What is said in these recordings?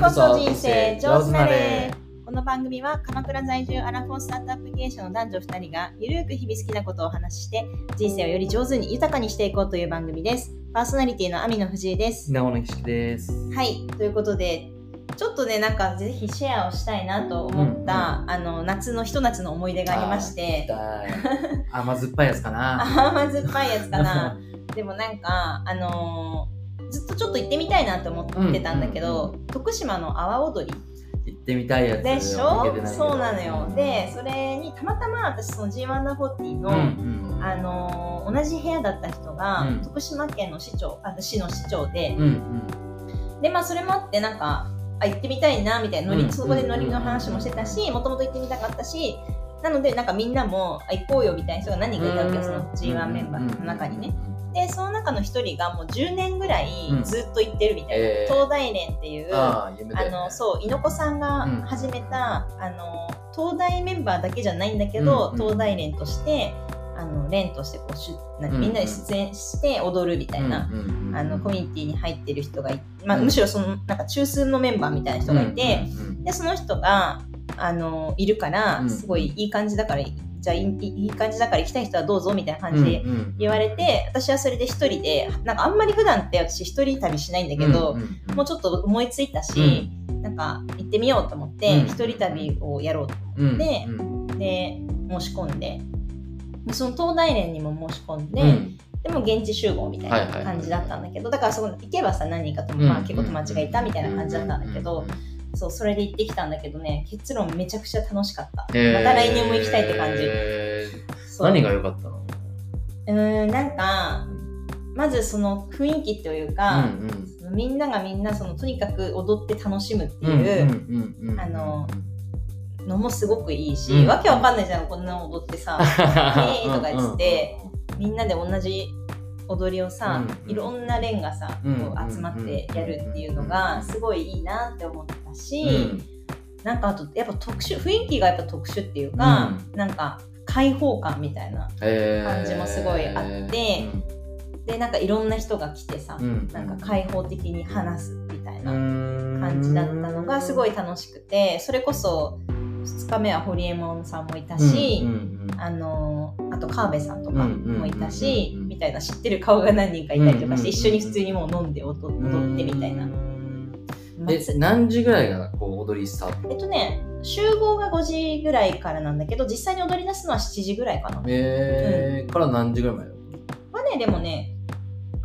次こそ人生上手なれこの番組は鎌倉在住アラフォースタートアップ経営者の男女2人がゆるく日々好きなことをお話しして人生をより上手に豊かにしていこうという番組ですパーソナリティの網野藤井です稲尾の石です。はいということでちょっとねなんかぜひシェアをしたいなと思った、あの夏のひと夏の思い出がありまして。甘酸っぱいやつかな。甘酸っぱいやつかなでもなんかあのーずっとちょっと行ってみたいなと思ってたんだけど、徳島の阿波踊り行ってみたいやつ。でしょ？そうなのよでそれにたまたま私その G140 の、うんうん。あのー同じ部屋だった人が、うん徳島県の市長あ市の市長でうん、うん。でまあそれもあってなんかあ行ってみたいなみたいなノリ、うんそこでノリの話もしてたしもともと行ってみたかったしなのでなんかみんなもあ行こうよみたいな人が何人かいたわけよその G1 メンバーの中にね。でその中の一人がもう10年ぐらいうん。ずっと行ってるみたいな、えー東大連っていうあああ。のそう猪子さんがうん始めた、あの東大メンバーだけじゃないんだけど、うん東大連としてあの連としてこうしゅなうんみんなで出演して踊るみたいな、うんうんうんあのコミュニティに入ってる人がいまあ、うんむしろそのなんか中枢のメンバーみたいな人がいて、うんうん。でその人があのいるからうん。すごいいい感じだから、じゃあいいいい感じだから行きたい人はどうぞみたいな感じでうんうん言われて、私はそれで一人でなんかあんまり普段って私一人旅しないんだけど、うんうんうん。もうちょっと思いついたし、なんか行ってみようと思ってうん。一人旅をやろうとうんでうん。で申し込んででその東大連にも申し込んで、うん。でも現地集合みたいな感じだったんだけど、だからそこ行けばさ何人かとまあ、結構友達がいたみたいな感じだったんだけど、そうそれで行ってきたんだけどね結論めちゃくちゃ楽しかった、えー。また来年も行きたいって感じ、何が良かったの？うーんなんかまずその雰囲気というか、うんみんながみんなそのとにかく踊って楽しむってうんいう、うんうんうんあののもすごくいいし、うんわけわかんないじゃんこんなの踊ってさ「イエーイ!」とか言ってみんなで同じ踊りをさ、うんいろんな連がさ、うんこう集まってやるっていうのがすごいいいなって思ったし、うん。なんかあとやっぱ特殊雰囲気がやっぱ特殊っていうか、なんか開放感みたいなえー。感じもすごいあってでなんかいろんな人が来てさ、うんなんか開放的に話すみたいな感感じだったのがすごい楽しくてそれこそ2日目はホリエモンさんもいたし、あのあと川辺さんとかもいたし、うんうんうん。うんみたいな知ってる顔が何人かいたりとかして、うんうんうん一緒に普通にもう飲んで踊踊ってみたいな。え何時ぐらいがこう踊りスタート？えっとね集合が5時ぐらいからなんだけど実際に踊り出すのは7時ぐらいかな。えー。から何時ぐらいまで？はねでもね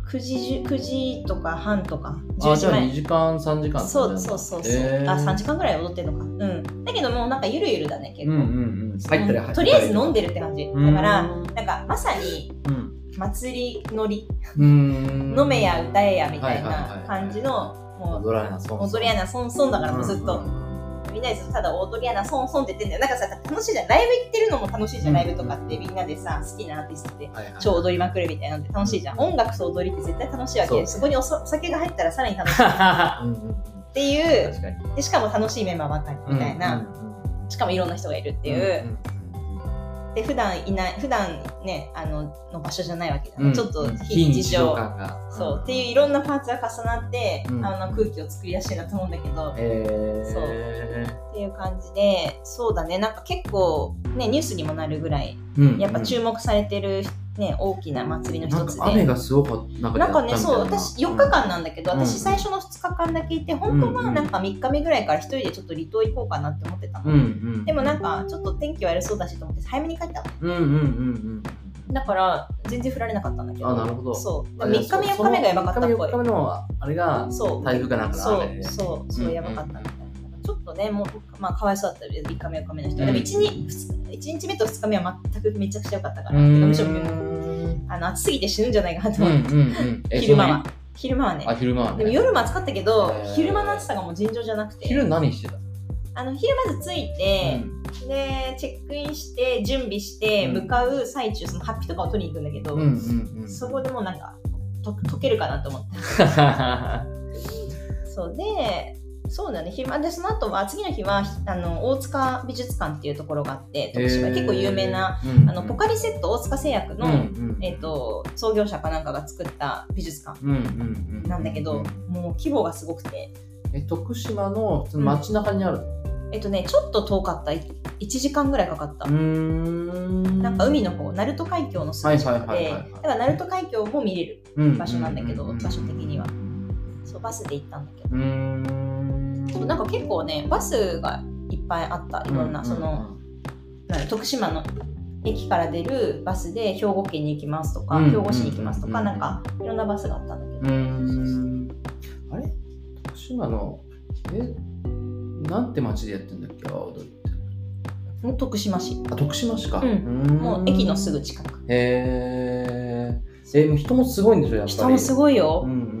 9時9時とか半とか。10時あじゃあ2前時間3時間。そうそうそうそう、えー。あ3時間ぐらい踊ってるのか。うん。だけどもうなんかゆるゆるだね結構、うんうんうん。入ったり入ったりとりあえず飲んでるって感じ。だからうんなんかまさにうん。祭り乗り。うん。飲めや歌えやみたいない感じの踊りやなそんそんだからもうずっと、みんなでただ踊りやなそんそんって言ってんだよ。なんかさ楽しいじゃん。ライブ行ってるのも楽しいじゃん、うんライブとかってみんなでさ好きなアーティストで超踊りまくるみたいなのって楽しいじゃん。音楽と踊りって絶対楽しいわけそそこにお酒が入ったらさらに楽しい。っうんう。んうんていうでしかも楽しいメンバーばっかりみたいな、うんうんうんしかもいろんな人がいるっていう、で普段いない普段ねあのの場所じゃないわけじゃん、うん。ちょっとうん。非日常。感が。そう。っていういろんなパーツが重なって、うん。あの空気を作り出してるなと思うんだけど、えー。そう。っていう感じでそうだね。なんか結構ねニュースにもなるぐらいうん。やっぱ注目されてる、ね、大きな祭りの一つで。か雨がすごかったなんかなんかね、そう、私4日間なんだけど、うん私最初の2日間だけいて、本当はなんか3日目ぐらいから1人でちょっと離島行こうかなって思ってたの。うんうんでもなんかちょっと天気悪そうだしと思って早めに帰ったの。うんうんうんうんだから全然降られなかったんだけど。あなるほどそう。あ3日目4日目がやばかったっぽい3日目4日。目のあれがそう。台風かなんかのそうそうそううんやばかったみたいな、ちょっとねもうまあかわいそうだったけど3日目4日目の人、うん。でも 1, 日1日目と2日目は全くめちゃくちゃ良かったから、むしろあの暑すぎて死ぬんじゃないかなとうんう思って、ん。う昼間は。昼間はね。昼間はね。でも夜も暑かったけど、昼間の暑さがもう尋常じゃなくて。昼何してた？あの昼まず着いて、でチェックインして準備してうん。向かう最中そのハッピーとかを取りに行くんだけど、うんうんうん。そこでもうなんかと溶けるかなと思って。そう。でそうだね。昼間でその後は次の日はあの大塚美術館っていうところがあって徳島、へー。結構有名なうんあのポカリセット大塚製薬の、うんうんえっと創業者かなんかが作った美術館うんうんうんなんだけど、もう規模がすごくて。え徳島のその街中にあるの？えっとねちょっと遠かった。い1時間ぐらいかかった、うーん。なんか海の方鳴門海峡のすぐ近くで。だから鳴門海峡も見れる場所なんだけどううう場所的には。そうバスで行ったんだけどなんか結構ねバスがいっぱいあった。いろんな、その徳島の駅から出るバスで兵庫県に行きますとか、うん。兵庫市に行きますとか、うん。なんかいろんなバスがあったんだけど、あれ？徳島のえ？なんて町でやってんだっけ？阿波踊りって。もう徳島市。あ徳島市か、うん。もう駅のすぐ近く。へー。え人もすごいんでしょやっぱり。人もすごいよ、うんうん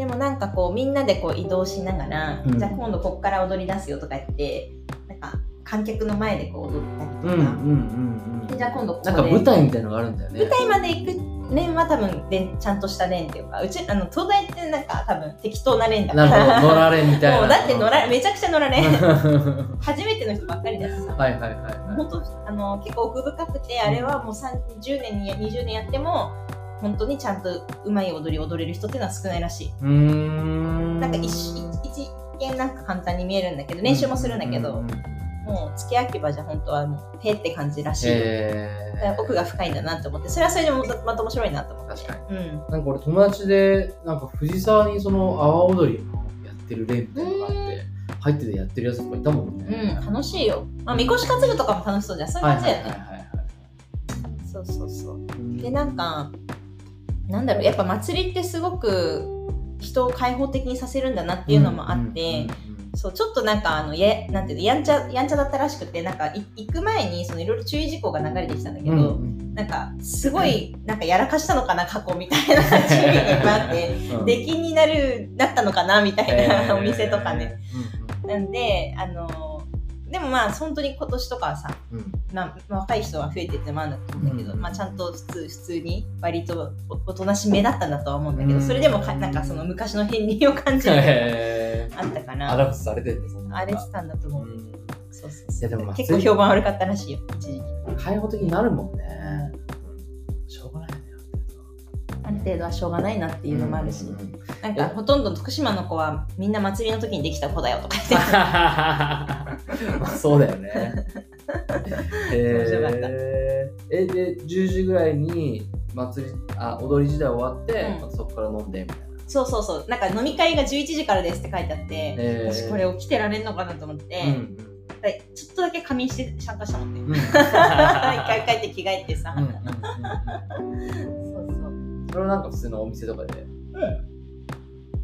でもなんかこうみんなでこう移動しながら、うん。じゃあ今度こっから踊り出すよとか言ってなんか観客の前でこう踊ったりとか、うんうんうんうん。でじゃあ今度ここで。なんか舞台みたいのがあるんだよね。舞台まで行くレーンは多分レンちゃんとしたレーンっていうかうちあの東大ってなんか多分適当なレーンだかならるほど。乗られみたいな。もうだって乗らめちゃくちゃ乗られ。は 初めての人ばっかりだしさ。いはいはいはい。本当あの結構奥深くてあれはもう30年に20年やっても本当にちゃんとうまい踊り踊れる人っていうのは少ないらしい。ん。なんか一一一見なんか簡単に見えるんだけど練習もするんだけど、もう付け焼き場じゃ本当はもうペって感じらしい、へだから奥が深いんだなと思ってそれはそれでもまた面白いなと思って。確かに。うん。なんか俺友達でなんか藤沢にその阿波踊りのやってる連みたいなのがあって入っててやってるやつとかいたもんね。うん、楽しいよ。まあ、みこし担ぐとかも楽しそうじゃん。そういう感じだよね。そうそうそう。うん。で、なんか、なんだろう、やっぱ祭りってすごく人を開放的にさせるんだなっていうのもあって、そう、ちょっとなんか、あの、や、なんていうの、やんちゃ、やんちゃだったらしくて、なんか、い行く前に、そのいろいろ注意事項が流れてきたんだけど、うんうんなんか、すごい、なんかやらかしたのかな、過去みたいな 注意があって、うん。出禁になる、なったのかな、みたいな、お店とかね。へなんで、あの、でもまあ、本当に今年とかはさ、ー。うん。うんまあ、若い人は増えてってまあなんだけど、うん。まあ、ちゃんと普通普通に割とおおとなしめだったんだとは思うんだけど、うん。それでもかなんかその昔の片鱗を感じるあったかアなラフされてるんだそんなあれしてたんだと思う、うん。そうそうそう。いやでもまあ結構評判悪かったらしいよ一時期。開放的になるもんね。しょうがないねある程度は。しょうがないなっていうのもあるし、うんうんうんなんかほとんど徳島の子はみんな祭りの時にできた子だよとか言って まあそうだよね。えー、えで10時ぐらいに祭りあ踊り時代終わって、うん。またそこから飲んでみたいな。そうそうそう。なんか飲み会が11時からですって書いてあって、えー。私これ起きてられんのかなと思って、うんでちょっとだけ仮眠して参加したもんねうん。うん一回帰って着替えてさ、うんうんそうそううん。それはなんか普通のお店とかで？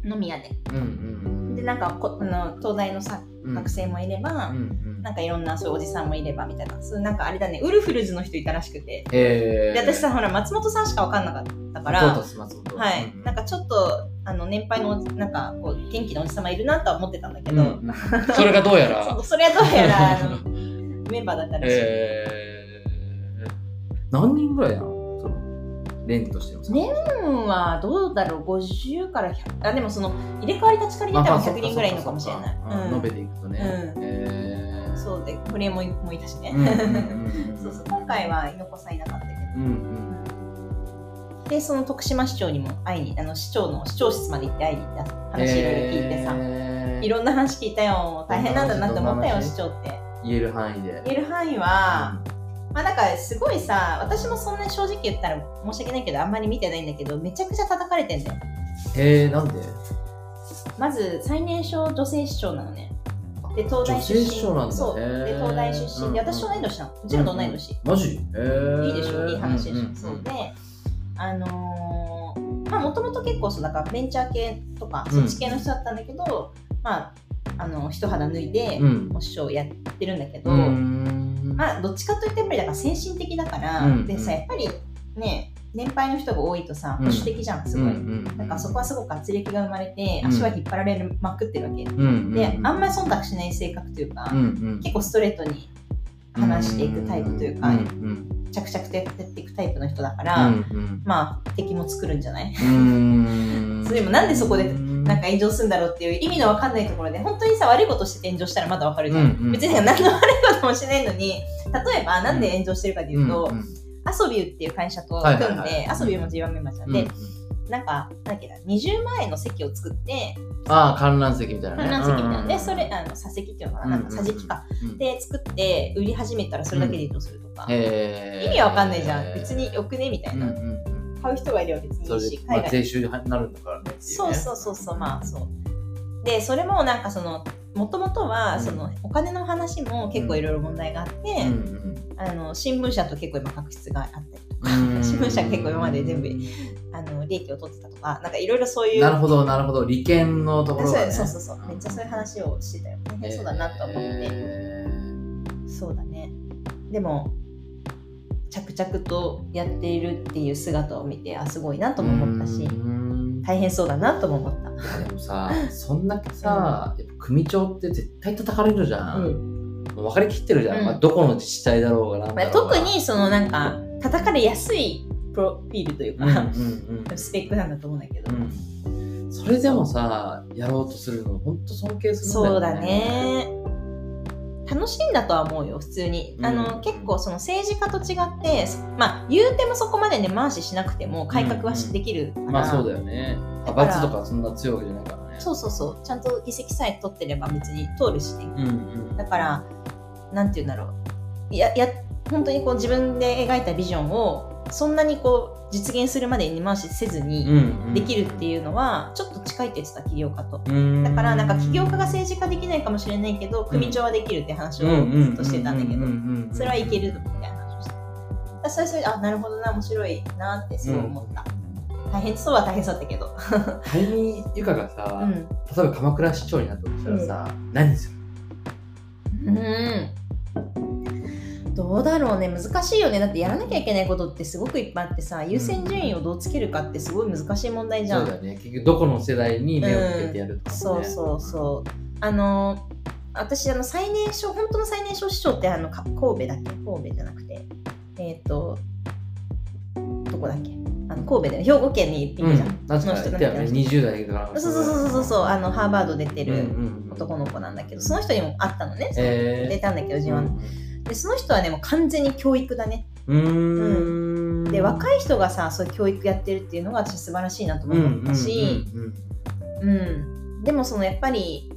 飲み屋で。うんうんでなんかこあの東大のさうん。学生もいれば、うんうん。なんかいろんなそういうおじさんもいればみたいな。そうなんかあれだね。ウルフルズの人いたらしくて。えー、で私さほら松本さんしか分かんなかったからです松本。はい、なんかちょっとあの年配のなんかこう元気なおじさまいるなとは思ってたんだけど、うんうん。それがどうやら。それはどうやらあの メンバーだったらしい、えー、何人ぐらいなの？そのレンとしてはどうだろう？50から100あでもその入れ替わり立ち替わりで多分100人ぐらいいるのかもしれない、うん。延べていくとね。うん。えー。そうでこれももいたしね、そうそう今回は猪子さんいなかったけど。うんうんでその徳島市長にも会いにあの市長の市長室まで行って会いに行った話いろいろ聞いてさ、えー。いろんな話聞いたよ。大変なんだなって思ったよ市長って。言える範囲で。言える範囲は、まあなんかすごいさ私もそんなに正直言ったら申し訳ないけどあんまり見てないんだけどめちゃくちゃ叩かれてんだよ。えー、なんで？まず最年少女性市長なのね。で東大出身。そう。で東大出身。で私と同い年なの。うちらと同い年、マジ？えー、いいでしょ？いい話でしょ、んんん。そう。であのーまあもともと結構そうだからベンチャー系とかうん。そっち系の人だったんだけど、まああの一肌脱いで、うん。お師匠やってるんだけど、うーんまあどっちかといってやっぱりだから先進的だから、うんでさやっぱりね年配の人が多いとさうん。保守的じゃんすごい、なんかそこはすごく圧力が生まれてうん。足は引っ張られまくってるわけ、であんまり忖度しない性格というか、うん。うん結構ストレートに話していくタイプというか、着々とやっていくタイプの人だかうら、んうん。まあ敵も作るんじゃない、それ でもなんでそこでななんか炎上するんだろうっていう意味のわかんないところで本当にさ悪いことして炎上したらまだわかるじゃん、うんうん別に何の悪いこともしないのに例えばなんで炎上してるかというと、んんアソビューっていう会社とはい組んで、はいはいアソビューも G1 メンバーじゃん、うんでなんかなんだっけな20万円の席を作ってああ、観覧席みたいなね。観覧席みたいな、うんでそれあの座席っていうのかななんか座席か、。うんで作って売り始めたらそれだけで移動するとか、へー。意味わかんないじゃん。別によくねみたいな、うんうんうん。買う人がいれば別にいいそれでし、まあ、海外税収になるんだからねね。そうそうそうそうまあそう。でそれもなんかそのもともとはうん。そのお金の話も結構いろいろ問題があって、うんうんあの新聞社と結構今確執があったりとか、うん。新聞社結構今まで全部あの利益を取ってたとかなんかいろいろそういうなるほど、なるほど。利権のところが、ね。そうそうそうめっちゃそういう話をしてたよ。大変そうだなと思って、へそうだね。でも着々とやっているっていう姿を見てあすごいなーとも思ったしうん。大変そうだなとも思った、でもさ、そんだけさ、やっぱ組長って絶対叩かれるじゃん。うん。もう分かりきってるじゃん。うん。まあ、どこの自治体だろうがなんまあ。特にそのなんか叩かれやすいプロフィールというか、うんうんうん。スペックなんだと思うんだけど、うん。それでもさ、やろうとするの、本当尊敬するんだよそうだ。ね楽しいんだとは思うよ普通に、あうん。の結構その政治家と違ってまあ言うてもそこまでね回ししなくても改革はできるから、まあそうだよね。派閥とかそんな強いわけじゃないからね。そうそうそうちゃんと議席さえ取ってれば別に通るしね。うんうん。だからなんて言うんだろう。やや本当にこう自分で描いたビジョンをそんなにこう実現するまでに回しせずにうんできるっていうのはちょっと近いって言ってた起業家と。うんだからなんか起業家が政治家できないかもしれないけど組長はできるって話をうんずっとしてたんだけどどそれはいけるみたいな話をしてた。だからそれそれであなるほどな面白いなってすごい思った。大変そうは大変そうだったけど。仮にゆかがさ、うん。例えば鎌倉市長になったとしたらさ、何する？うん。どうだろうね。難しいよね。だってやらなきゃいけないことってすごくいっぱいあってさ優先順位をどうつけるかってすごい難しい問題じゃ。そうんだよね。結局どこの世代に目を向けてやるとか、ね。そうそうそう。あの私あの最年少本当の最年少市長ってあのか神戸だっけ？神戸じゃなくて。えっ、とどこだっけ？あの神戸で兵庫県にいるじゃん。うん、確かに。ね20代から。そうそうそうそうそう。あのハーバード出てうんうるん。男の子なんだけどその人にも会ったのね、えー。出たんだけど自分、でその人はねもう完全に教育だね。うーん。で若い人がさそういう教育やってるっていうのが私素晴らしいなとも思ったし、うんうんうん。うん。でもそのやっぱり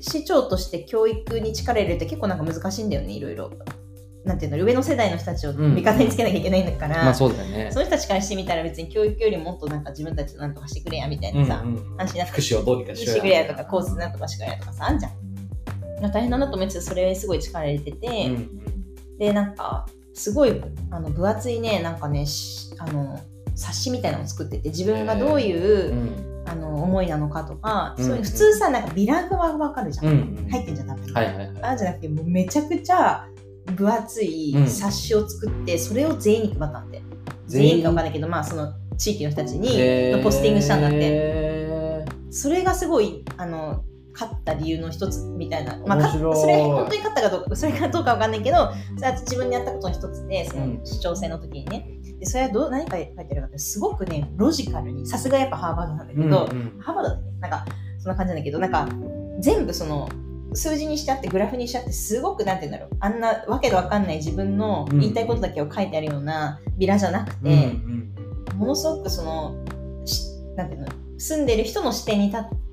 市長として教育に力入れるって結構なんか難しいんだよねいろいろ。なんていうの上の世代の人たちを味方につけなきゃいけないんだから、まあそうだよね。その人たちからしてみたら別に教育よりもっとなんか自分たちでなんとかしてくれやみたいなさ、うんうん話になって福祉をどうにかししてくれやとかコースなんとかしてくれやとかさあんじゃん。まあ大変だなと思ってたそれすごい力入れてて、うんうん。でなんかすごいあの分厚いねなんかねしあの冊子みたいなのを作ってて自分がどういう、うん。あの思いなのかとか、うんそういう普通さなんかビラがわかるじゃん、うんうん。入ってんじゃん多分、はいはいはい。あじゃなくてもうめちゃくちゃ分厚いうん。冊子を作って、それを全員に配ったんで全員か分かんないけどまあその地域の人たちに、のポスティングしたんだって。へそれがすごいあの勝った理由の一つみたいな、まあ、それ本当に勝ったかどうかそれかどうかわかんないけどそれは自分でやったことの一つでそのうん市長選の時にね。でそれはどう何か書いてあるかってすごくねロジカルにさすがやっぱハーバードなんだけーど、うんうん。ハーバードだっけなんかそんな感じなんだけどなんか全部その数字にしちゃってグラフにしちゃってすごくなんて言うんだろう。あんなわけのわかんない自分の言いたいことだけを書いてあるようなビラじゃなくて、うんうんものすごくそのしなんていうの住んでる人の視点に立って、うん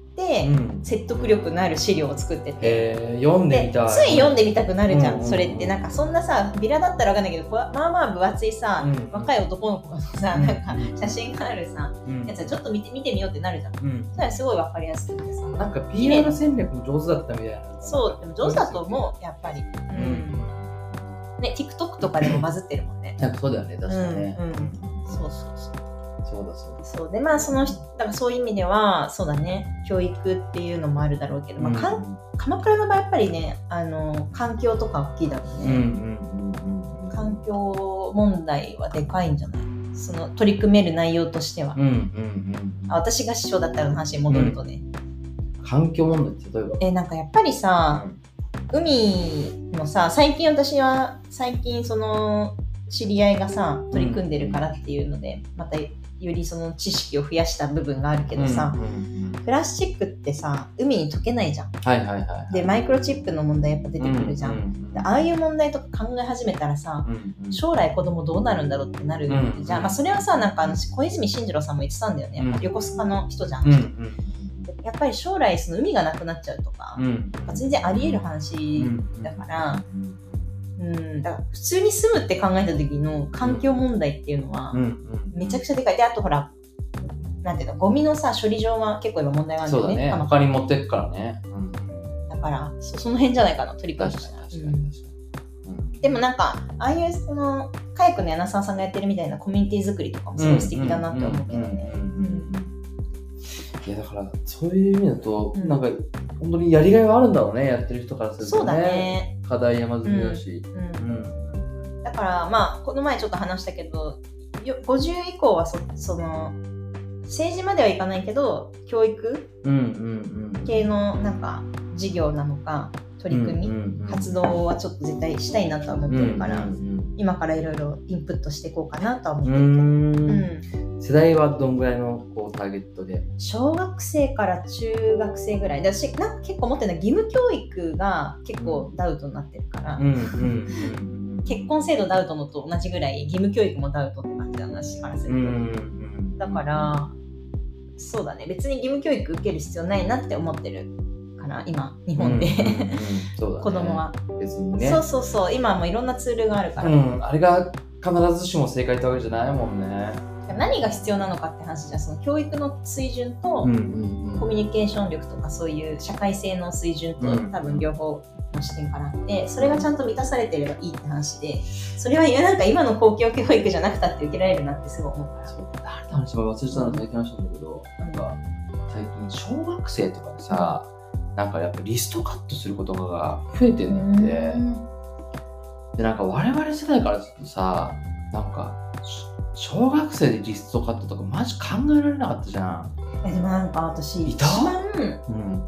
説得力のある資料を作ってて。へー読んでみでたい。つい読んでみたくなるじゃん、うん。うんそれって。なんかそんなさビラだったらわかんないけどまあまあ分厚いさ、うん。若い男の子のさ、うん。なんか写真があるさうん。やつはちょっと見て見てみようってなるじゃん。うん。それはすごい分かりやすくてさ。なんか PR 戦略も上手だったみたいな。そうでも上手だと思うやっぱり。うん、ね TikTok とかでもバズってるもんね。そうだよね確かね、うんうん、そうそうそうそうだそうだ。そうでまあそのだからそういう意味ではそうだね。教育っていうのもあるだろうけど、まあかん鎌倉の場合やっぱりねあの環境とか大きいだろうね、うんうんうんうん環境問題はでかいんじゃない？その取り組める内容としては、うんうんうんあ私が師匠だったらの話に戻るとね、環境問題って例えばえなんかやっぱりさ、海のさ最近私は最近その知り合いがさ取り組んでるからっていうので、またよりその知識を増やした部分があるけどさ、うんうんうん。プラスチックってさ海に溶けないじゃん。はいはいはい。でマイクロチップの問題やっぱ出てくるじゃん、ううでああいう問題とか考え始めたらさうんうん将来子供どうなるんだろうってなるじゃん、うんまあ、それはさなんかあの小泉進次郎さんも言ってたんだよね。やっぱうん横須賀の人じゃん、うんうんやっぱり将来その海がなくなっちゃうとか、うんうん全然あり得る話だから、うん、だから普通に住むって考えた時の環境問題っていうのはうんうん。めちゃくちゃでかい。であとほらなんていうのゴミのさ処理場は結構今問題があるんだよね。そうだね。鎌他に持ってくからね。うん。だからそその辺じゃないかな取り組確かにむ確かに確かに。でもなんかああいうそのカヤクの柳沢さんがやってるみたいなコミュニティ作りとかもすごい素敵だなって思うけどねいやだからそういう意味だと、うん。なんか本当にやりがいはあるんだろうねやってる人からするとね。そうだね、課題山積みだし、う、うん。んだからまあこの前ちょっと話したけどよ50以降はそその政治まではいかないけど教育系のなんか事業なのか取り組み、活動はちょっと絶対したいなとは思ってるから、うん今からいろいろインプットしていこうかなとは思ってうるけど、うん世代はどんぐらいのこうターゲットで？小学生から中学生ぐらい。で私なんか結構思ってるのは義務教育が結構ダウトになってるから、うんうんうん結婚制度ダウトのと同じぐらい義務教育もダウトって感じだな私からすると、だからそうだね。別に義務教育受ける必要ないなって思ってるかな今日本で、子供は、別にね。そうそうそう。今はもういろんなツールがあるから、うん、あれが必ずしも正解ってわけじゃないもんね。何が必要なのかって話じゃん。その教育の水準と、コミュニケーション力とかそういう社会性の水準と、うん。多分両方の視点からあってそれがちゃんと満たされてればいいって話でそれはなんか今の公共教育じゃなくたって受けられるなってすごい思うから。そう誰の話も忘れてたの最近話したんだけど、なんか最近小学生とかでさ、なんかやっぱリストカットすることが増えてんだって。で、なんか我々世代からするとさ、なんかし小学生でリストカットとかマジ考えられなかったじゃん。えでもなんか私一いた？番うん。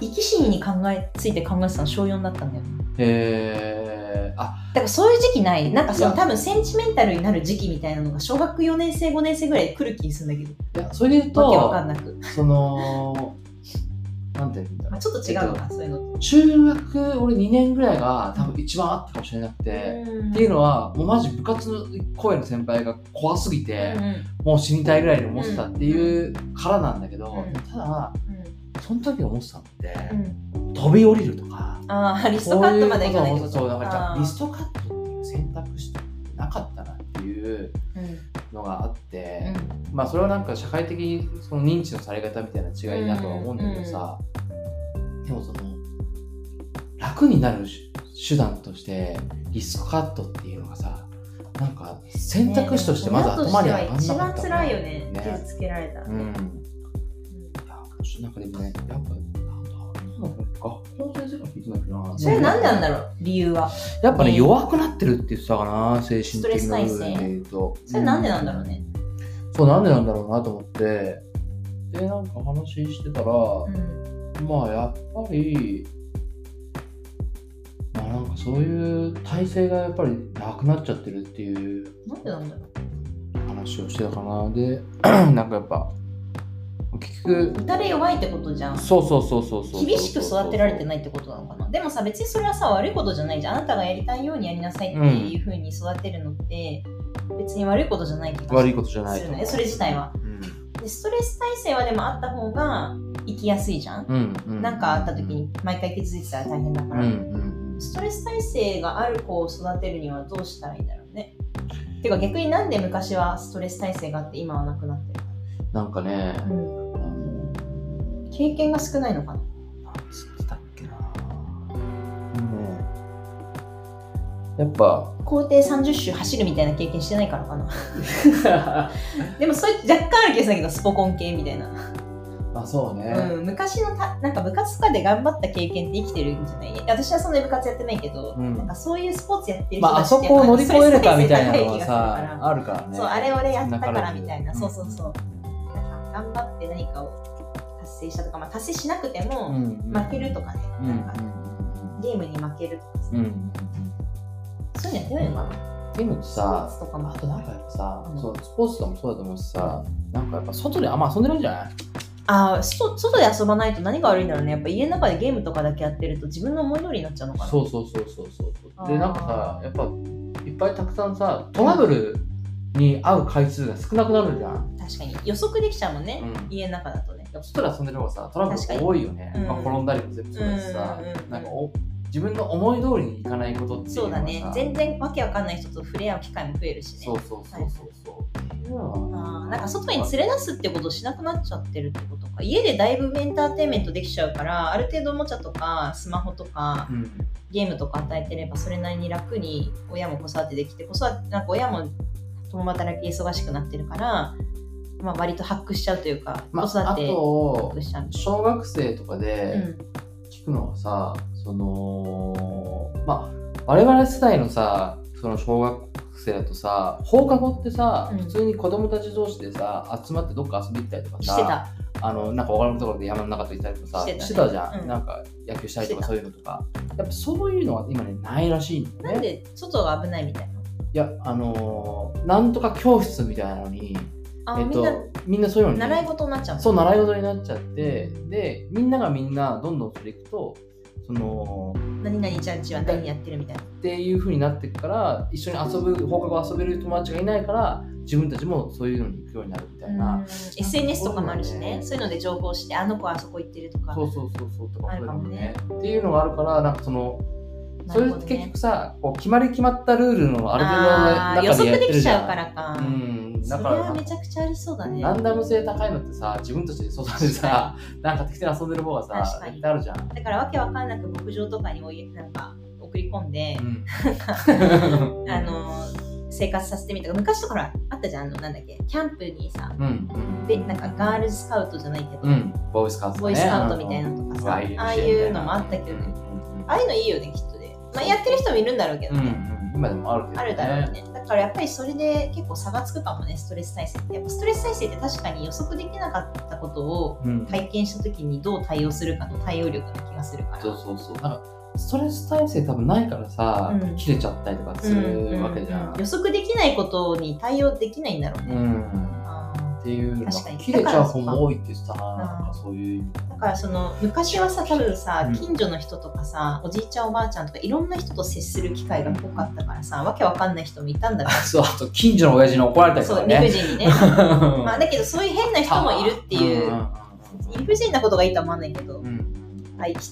生き死にに考えついて考えてたの小4だったんだよ。へー、あ、だからそういう時期ない。なんかそいや。の多分センチメンタルになる時期みたいなのが小学4年生5年生ぐらいで来る気にするんだけいや、それで言うどわけわかと、んなく、その、なんて言うんだろう。まあ、。ちょっと違うのか、そういうの。と中学俺2年ぐらいが多分一番あったかもしれなくて、っていうのはもうマジ部活の声の先輩が怖すぎて、もう死にたいぐらいに思ってたっていうからなんだけど、うん。ただその時思ってたのって、飛び降りるとかああリストカットまでいかないってこと。そうだからリストカットっていう選択肢なかったなっていううん。のがあって、まあそれはなんか社会的その認知のされ方みたいな違いだとは思うんだけどさ、でもその楽になる手段としてリスクカットっていうのがさなんか選択肢としてまず頭に上がんなかった、一番辛いよねね傷つけられたらね、うん。いやなんかでもねやっぱ学校の先生が聞いてないな。それ何なんだろう理由は？やっぱねね弱くなってるって言ってたかな精神的な部分で言うと。それなんでなんだろうね、そうなんでなんだろうなと思って。でなんか話してたら、うん。まあやっぱりまあなんかそういう体制がやっぱりなくなっちゃってるっていうなんでなんだろう。話をしてたかな。で なんかやっぱ結局打たれ弱いってことじゃん。そうそうそうそうそう厳しく育てられてないいってことなのかな。でもさ別にそれはさ悪いことじゃないじゃん。あなたがやりたいようにやりなさいっていうふうに育てるのって、別に悪いことじゃない気がする。悪いことじゃないするね。それ自体は。うん。でストレス耐性はでもあった方が生きやすいじゃん、うんうん。なんかあった時に毎回傷ついてたら大変だから、うんうんストレス耐性がある子を育てるにはどうしたらいいんだろうね。てか逆になんで昔はストレス耐性があって今はなくなってるなんかね、か、あの経験が少ないのかなやっぱ。校庭30周走るみたいな経験してないからかな。でもそれ若干ある気がするんだけどスポコン系みたいな、まあそうね、うん、昔のたなんか部活とかで頑張った経験って生きてるんじゃない？私はそんなに部活やってないけど、うん。なんかそういうスポーツやってるまああそ人たちってこを乗り越えるかみたいなのはさあるからね。そうあれ俺やったからみたいな、うんそうそうそう。なんか頑張って何かを達成したとか、まあ、達成しなくても、うんうん負けるとかね、うんなんかゲームに負けるとかさ、うんうんうんそういうのやってないのかな。っていうのとスポさーツとかもあとなんかやっぱさ、うん。そうスポーツとかもそうだと思うしさ、なんかやっぱ外であんま遊んでるんじゃな。いああ外外で遊ばないと何が悪いんだろうね。やっぱ家の中でゲームとかだけやってると自分の思い通りになっちゃうのかな。そうそうそうそうそうでなんかさやっぱいっぱいたくさんさトラブルに会う回数が少なくなるじゃん、確かに。予測できちゃうもんね、うん。家の中だとね。外で遊んでる方がさトラブル多いよね、うん。まあ、転んだりも全部そうだしさ、うんうんうん。なんかお自分の思い通りにいかないことっていうそうだね。全然わけわかんない人と触れ合う機会も増えるしね。そうそうそうそうそう、っていあーなんか外に連れ出すってことをしなくなっちゃってるってことか。家でだいぶエンターテインメントできちゃうからある程度おもちゃとかスマホとかうん。ゲームとか与えてればそれなりに楽に親も子育てできて子育てなんか親も共働き忙しくなってるから、まあ、割とハックしちゃうというか、まあ、あ子育て小学生とかうでん。聞くのはさ、そのまあ我々世代のさその小学生だとさ放課後ってさ、うん。普通に子供たち同士でさ集まってどっか遊び行ったりとかさしてた。あのなんか分からんところで山の中と行ったりとかさしてたね。じゃん、うん。なんか野球したりとかしてた。そういうのとか。やっぱそういうのは今ねないらしいんだよね。なんで外が危ないみたいないやあのーなんとか教室みたいなのにあ、えっみんなとみんなそういうのに。習い事になっちゃうの？そう習い事になっちゃってでみんながみんなどんどんそれいくとその何々ちゃんちは何やってるみたいな。っていう風になってくから一緒に遊ぶ放課後遊べる友達がいないから自分たちもそういうのに行くようになるみたいな、うん。SNS とかもあるしね。そそういうので情報してあの子はあそこ行ってるとか。そうそうそうそう。とか。あるかもね。っていうのがあるからなんかそのそれって結局さ、こう決まり決まったルールのある程度の中でや測できちってるじゃん。ゃうからか、うんだそれからはめちゃくちゃありそうだね。ランダム性高いのってさ自分たちで外でさなんか適当に遊んでる方がさ絶対あるじゃん、だからわけわかんなく牧場とかにおいなんか送り込んでう、ん、あの生活させてみた昔とかあったじゃん。あのなんだっけキャンプにさうん。でなんかガールズスカウトじゃないけど、うん、うん、ボーイスカウト、ね、ボーイスカウトみたいなのとかさ、うん。ああいうのもあったけどね、ああいうのいいよねきっとね、まあ、やってる人もいるんだろうけどね、今でもあるけど、ね、あるだろうね。だからやっぱりそれで結構差がつくかもねストレス耐性って。やっぱストレス耐性って確かに予測できなかったことをうん、体験した時にどう対応するかの対応力な気がするから。そうそうそう。なんかストレス耐性多分ないからさ、うん。切れちゃったりとかするわけじゃん、予測できないことに対応できないんだろうね、うん。あっていう切れちゃう子も多いってそういう。ーだからその昔はさ多分さうん。近所の人とかさおじいちゃんおばあちゃんとかいろんな人と接する機会が多かったからさわけわかんない人もいたんだろそうあと近所の親父に怒られたうりとかね。そう理不尽にね。まあだけどそういう変な人もいるっていううん理不尽なことがいいとは思わないけど、うん。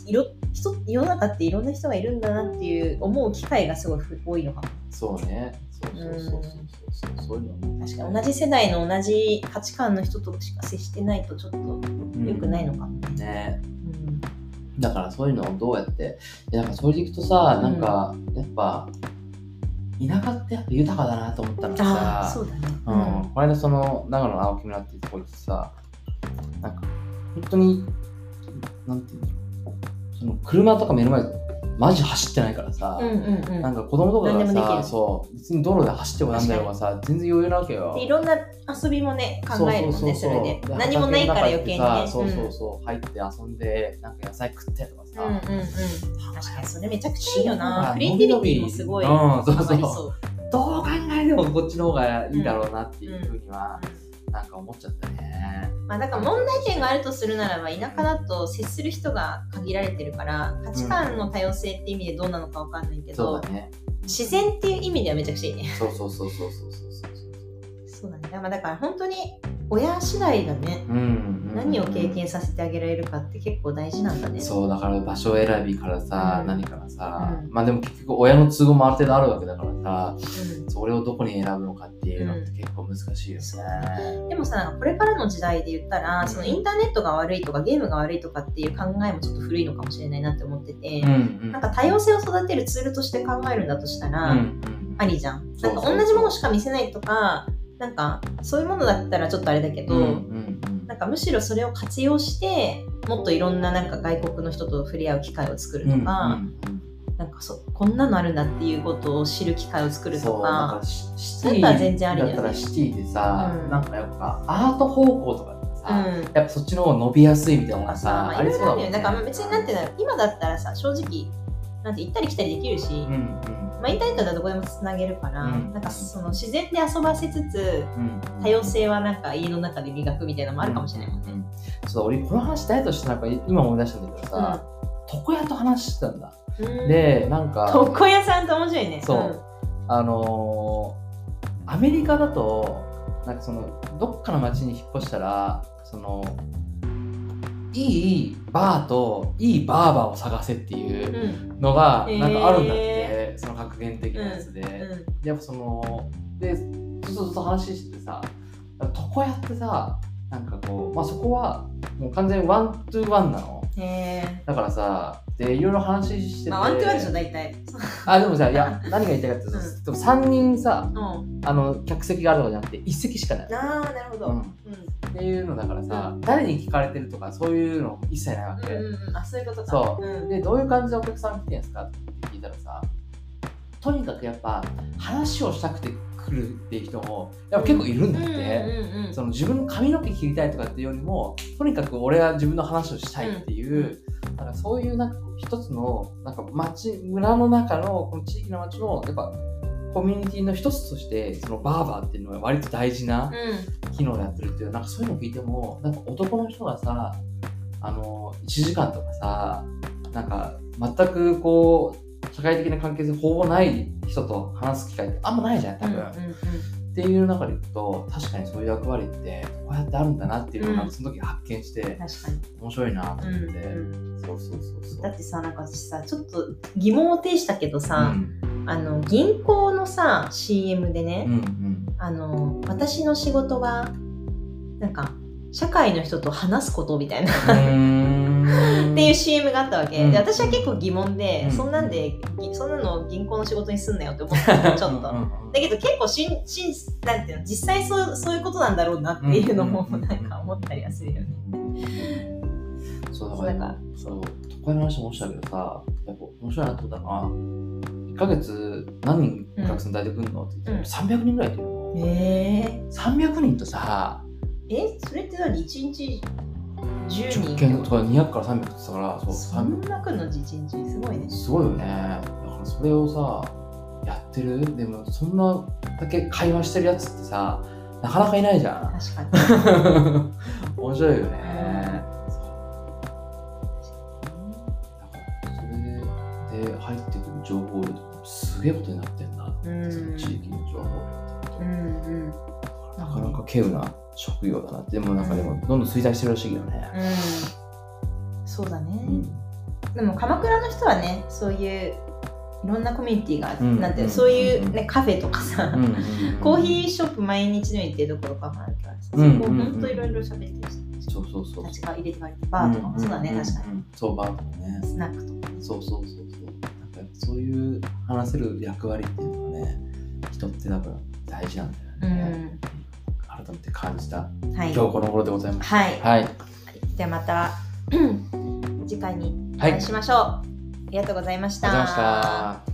いろ人世の中っていろんな人がいるんだなっていう思う機会がすごい多いのかも。そうねそうそうそうそう。そうそういうの確かに同じ世代の同じ価値観の人としか接してないとちょっとうん良くないのかもね、ね。うん。だからそういうのをどうやっていやなんかそれでいくとさなんかやっぱ田舎ってやっぱ豊かだなと思ったのがさそうだね、うん、この間その長野の青木村っていうところでさなんか本当になんていうんだろうその車とか目の前でマジ走ってないからさ、うんうんうん。なんか子供とかがさそう別に道路で走ってもなんだろうがさ全然余裕なわけよ。でいろんな遊びもね考えるもんねそれで。何もないから余計にね。そうそうそう、入って遊んでなんか野菜食ってとかさ、うんうんうん。うん確かにそれめちゃくちゃいいよな。クリエイティビティもすごいうんそうそうどう考えてもこっちの方がいいだろうなっていうふうには、うんなんか思っちゃったね。まあ、だから問題点があるとするならば田舎だと接する人が限られてるから価値観の多様性って意味でどうなのかわかんないけど、そうだね。自然っていう意味ではめちゃくちゃいいね。そうそうそうそうそうそうそうそうだね。まあ、だから本当に親次第だね。うん、うん。何を経験させてあげられるかって結構大事なんだね。そうだから場所選びからさ、うん何からさ、うんまあでも結局親の都合もある程度あるわけだからさうんそれをどこに選ぶのかっていうのって結構難しいよね。でもさ、これからの時代で言ったら、そのインターネットが悪いとかゲームが悪いとかっていう考えもちょっと古いのかもしれないなって思ってて、うんうんなんか多様性を育てるツールとして考えるんだとしたら、うんうんありじゃん。そうんか同じものしか見せないとか、なんかそういうものだったらちょっとあれだけど、うんうんなんかむしろそれを活用して、もっといろんななんか外国の人と触れ合う機会を作るうんとか、うんうんなんかそこんなのあるんだっていうことを知る機会を作るとそうだか、そういうのは全然ありだったらシティでさ、うん。なんかやっぱアート方向とかうん。やっぱそっちの方が伸びやすいみたいなのがささ、まあ、あるよね。だからまあね別になんていうの今だったらさ、正直、なんて行ったり来たりできるし、うんうんままあ、インターネットではどこでもつなげるから、うん。なんかその自然で遊ばせつつうん。多様性はなんか家の中で磨くみたいなのもあるかもしれないもんね。うん。そう俺この話誰としてなんか今思い出したんだけどさ、床屋と話してたんだ。うん、でなんか床屋さんって面白いね。そう。あのーアメリカだとなんかそのどっかの町に引っ越したらそのいいバーといいバーバーを探せっていううん。のがなんかあるんだって、その格言的なやつで、うん。やっぱそのでずっとずっと話しててさ床屋ってさなんかこう、まあ、そこはもう完全に one to one なのへえ。だからさでいろいろ話してて、まあ、 one to one でしょ、大体。あでもさいや何が言いたいかっていうんでも3人さうん。あの客席があるとかじゃなくて1席しかない、ああ、なるほど。ううんん。っていうのだからさ、誰に聞かれてるとかそういうの一切ないわけ、うんうんうん。あ、そういうことか。そううん。でどういう感じでお客さん来てんすかって聞いたらさとにかくやっぱ話をしたくて来るっていう人もやっぱ結構いるんだって、うんうんうんその自分の髪の毛切りたいとかっていうよりもとにかく俺は自分の話をしたいっていう、だからそういうなんか一つのなんか町村の中のこの地域の町のやっぱコミュニティの一つとしてそのバーバーっていうのは割と大事な機能をやってるっていうなんかそういうのを聞いてもなんか男の人がさあの1時間とかさなんか全くこう社会的な関係性ほぼない人と話す機会ってあんまないじゃん多分。うんうんっていう中でいくと確かにそういう役割ってこうやってあるんだなっていうのをその時発見して確かに。面白いなと思って、うんそうそうそうそう。だってさ、なんか私さ、ちょっと疑問を呈したけどうさ、ん。あの、銀行のさ、CM でね、うんうん。あの、私の仕事は、なんか、社会の人と話すことみたいな。っていう CM があったわけ、うん。で私は結構疑問で、うん。そんなんでぎそんなの銀行の仕事にすんなよって思ったのちょっと、うんうんだけど結構しんしんなんていうの実際そうそういうことなんだろうなっていうのもうんなん。か思ったりはするよね。そうだからそうだか。らそう都会の話もしたけどさやっぱ面白いなと思ったのは1ヶ月何人お客さん抱いてくんのって言って、300人ぐらいいてるの。え300人とさー、えそれって何1日10直人径とか200から300って言ってたからそうそん300な来るの1日すごいね。すごいよね。だからそれをさやってる？でもそんなだけ会話してるやつってさなかなかいないじゃん。確かに。面白いよね。そう。だからそれで入ってくる情報量とかもすげえことになってんなって、うん。その地域の情報量って。うんうんなかなか稀有な職業だなってでもなんかでもどんどん衰退してるらしいけどね、うん、そうだね。うん。でも鎌倉の人はねそういういろんなコミュニティがあって、うんなん。てそういう、ね、カフェとかさ、うんうんうんコーヒーショップ毎日のように行ってるところとかもあるからさ、うんそこほんといろいろ喋ってる人そうそうそうたちが入れてバーとかもそうだね、ん。んん確かに。そうバーとかね。スナックとかそうそうそうそう。なんかそういう話せる役割っていうのがね人って多分大事なんだよね、改めて感じたうんはい、今日この頃でございます。はい、はい。ではまた 次回におはい会いしましょう、ありがとうございました。ありがとうございました